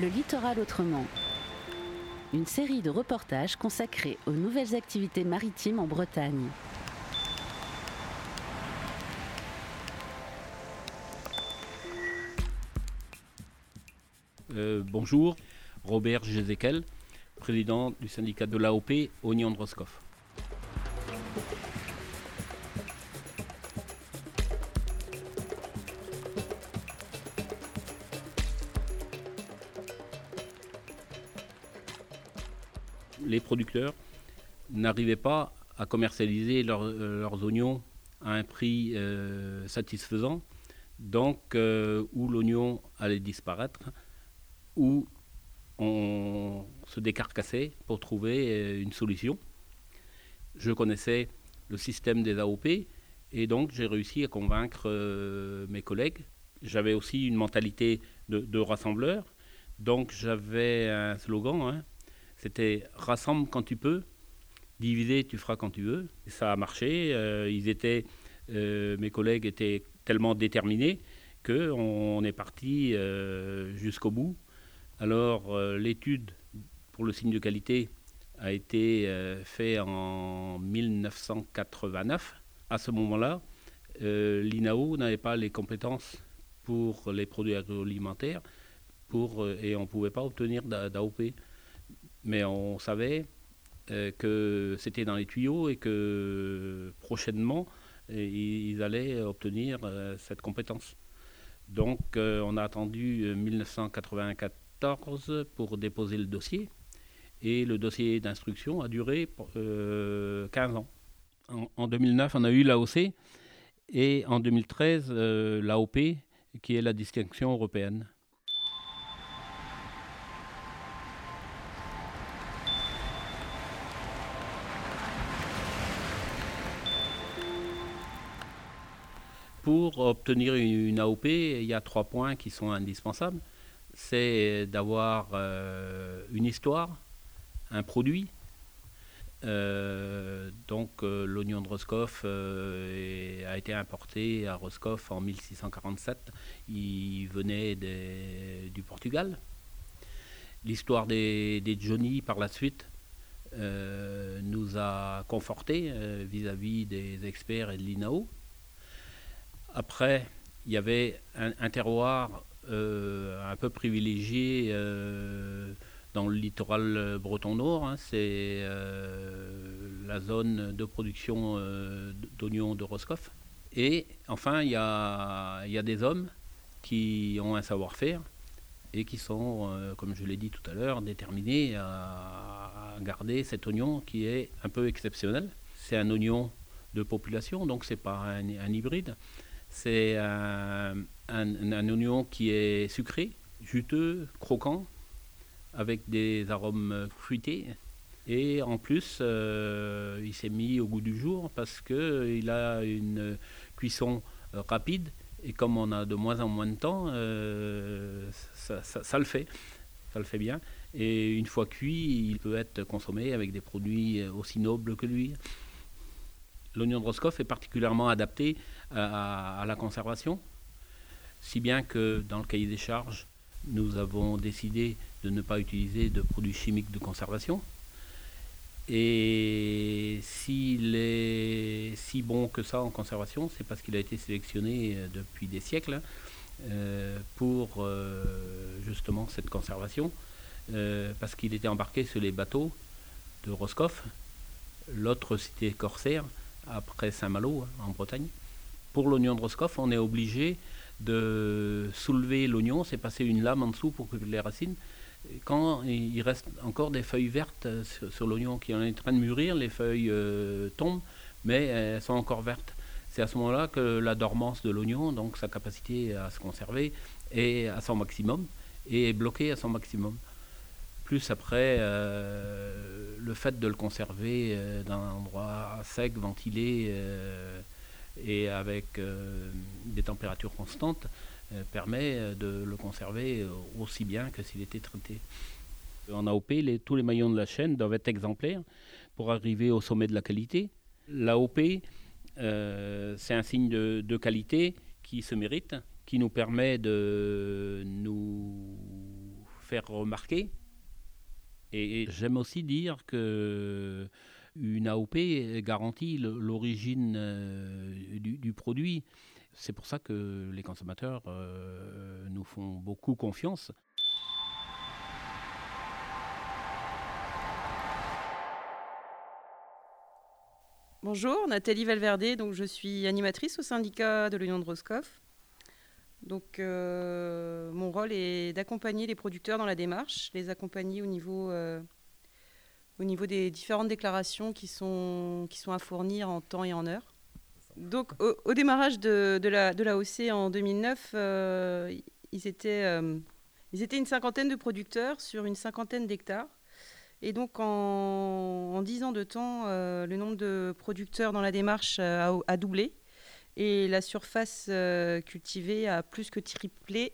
Le littoral autrement. Une série de reportages consacrés aux nouvelles activités maritimes en Bretagne. Euh, bonjour, Robert Jézéquel, président du syndicat de l'AOP Oignon de Roscoff. Les producteurs n'arrivaient pas à commercialiser leur- euh, leurs oignons à un prix euh, satisfaisant, donc euh, où l'oignon allait disparaître, où on se décarcassait pour trouver une solution. Je connaissais le système des AOP et donc j'ai réussi à convaincre mes collègues. J'avais aussi une mentalité de, de rassembleur, donc j'avais un slogan, hein, c'était rassemble quand tu peux, diviser tu feras quand tu veux. Ça a marché, euh, ils étaient, euh, mes collègues étaient tellement déterminés qu'on est parti euh, jusqu'au bout. Alors l'étude pour le signe de qualité a été faite en 1989. À ce moment-là, l'INAO n'avait pas les compétences pour les produits agroalimentaires pour, et on ne pouvait pas obtenir d'A- d'AOP. Mais on savait euh, que c'était dans les tuyaux et que prochainement, euh, ils allaient obtenir euh, cette compétence. Donc on a attendu euh, 1994 pour déposer le dossier et le dossier d'instruction a duré euh, 15 ans. En, en 2009, on a eu l'AOC et en 2013, euh, l'AOP qui est la distinction européenne. Pour obtenir une AOP, il y a trois points qui sont indispensables. C'est d'avoir euh, une histoire, un produit. Euh, donc euh, l'oignon de Roscoff a été importé à Roscoff en 1647. Il venait du Portugal. L'histoire des, Johnny par la suite nous a confortés euh, vis-à-vis des experts et de l'INAO. Après, il y avait un, terroir euh, un peu privilégié euh, dans le littoral euh, breton nord. hein. c'est la zone de production d'oignons de Roscoff. Et enfin, il y a, des hommes qui ont un savoir-faire et qui sont, comme je l'ai dit tout à l'heure, déterminés à, garder cet oignon qui est un peu exceptionnel. C'est un oignon de population, donc c'est pas un hybride. C'est un, un- oignon qui est sucré, juteux, croquant, avec des arômes fruités. Et en plus, euh, il s'est mis au goût du jour parce qu'il a une cuisson euh, rapide. Et comme on a de moins en moins de temps, euh, ça- ça le fait. Ça le fait bien. Et une fois cuit, il peut être consommé avec des produits aussi nobles que lui. L'oignon de Roscoff est particulièrement adapté à, à la conservation, si bien que dans le cahier des charges, nous avons décidé de ne pas utiliser de produits chimiques de conservation. Et s'il est si bon que ça en conservation, c'est parce qu'il a été sélectionné euh, depuis des siècles hein, euh, pour euh, justement cette conservation, euh, parce qu'il était embarqué sur les bateaux de Roscoff, l'autre cité corsaire, après Saint-Malo, hein, en Bretagne. Pour l'oignon de Roscoff, on est obligé de soulever l'oignon, c'est passer une lame en dessous pour que les racines. Quand il reste encore des feuilles vertes euh, sur, sur l'oignon qui est en train de mûrir, les feuilles euh, tombent, mais elles sont encore vertes. C'est à ce moment-là que la dormance de l'oignon, donc sa capacité à se conserver, est à son maximum et est bloquée à son maximum. Plus après, euh, le fait de le conserver euh, dans un endroit sec, ventilé euh, et avec des températures constantes permet de le conserver aussi bien que s'il était traité. En AOP, tous les maillons de la chaîne doivent être exemplaires pour arriver au sommet de la qualité. L'AOP, c'est un signe de qualité qui se mérite, qui nous permet de nous faire remarquer. Et j'aime aussi dire que une AOP garantit l'origine euh, du, produit. C'est pour ça que les consommateurs euh, nous font beaucoup confiance. Bonjour, Nathalie Valverde, donc je suis animatrice au syndicat de l'Union de Roscoff. Donc euh, mon rôle est d'accompagner les producteurs dans la démarche, les accompagner au niveau, euh, des différentes déclarations qui sont, à fournir en temps et en heure. Donc au, démarrage de, la, de l'AOC en 2009, euh, ils, étaient, ils étaient une cinquantaine de producteurs sur une cinquantaine d'hectares. Et donc en, dix ans de temps, le nombre de producteurs dans la démarche a doublé. Et la surface euh, cultivée a plus que triplé.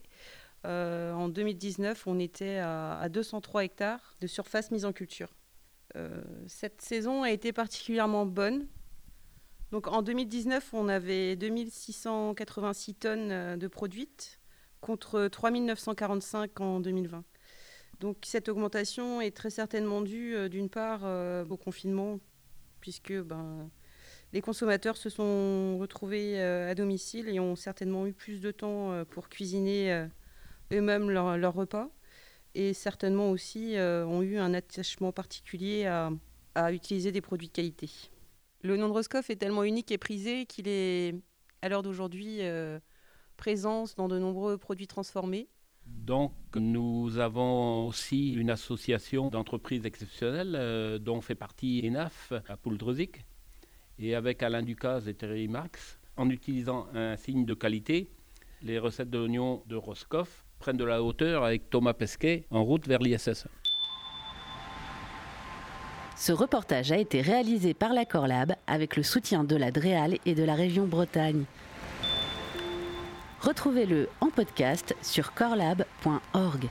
Euh, en 2019, on était à, 203 hectares de surface mise en culture. Euh, cette saison a été particulièrement bonne. Donc en 2019, on avait 2686 tonnes de produites contre 3945 en 2020. Donc cette augmentation est très certainement due d'une part au confinement, puisque ben, les consommateurs se sont retrouvés euh, à domicile et ont certainement eu plus de temps euh, pour cuisiner euh, eux-mêmes leur, repas et certainement aussi ont eu un attachement particulier à, utiliser des produits de qualité. Le nom de Roscoff est tellement unique et prisé qu'il est à l'heure d'aujourd'hui présent dans de nombreux produits transformés. Donc, nous avons aussi une association d'entreprises exceptionnelles dont fait partie ENAF à Pouldreuzic, et avec Alain Ducasse et Thierry Marx, en utilisant un signe de qualité, les recettes de l'oignon de Roscoff prennent de la hauteur avec Thomas Pesquet en route vers l'ISS. Ce reportage a été réalisé par la Corlab avec le soutien de la DREAL et de la région Bretagne. Retrouvez-le en podcast sur corlab.org.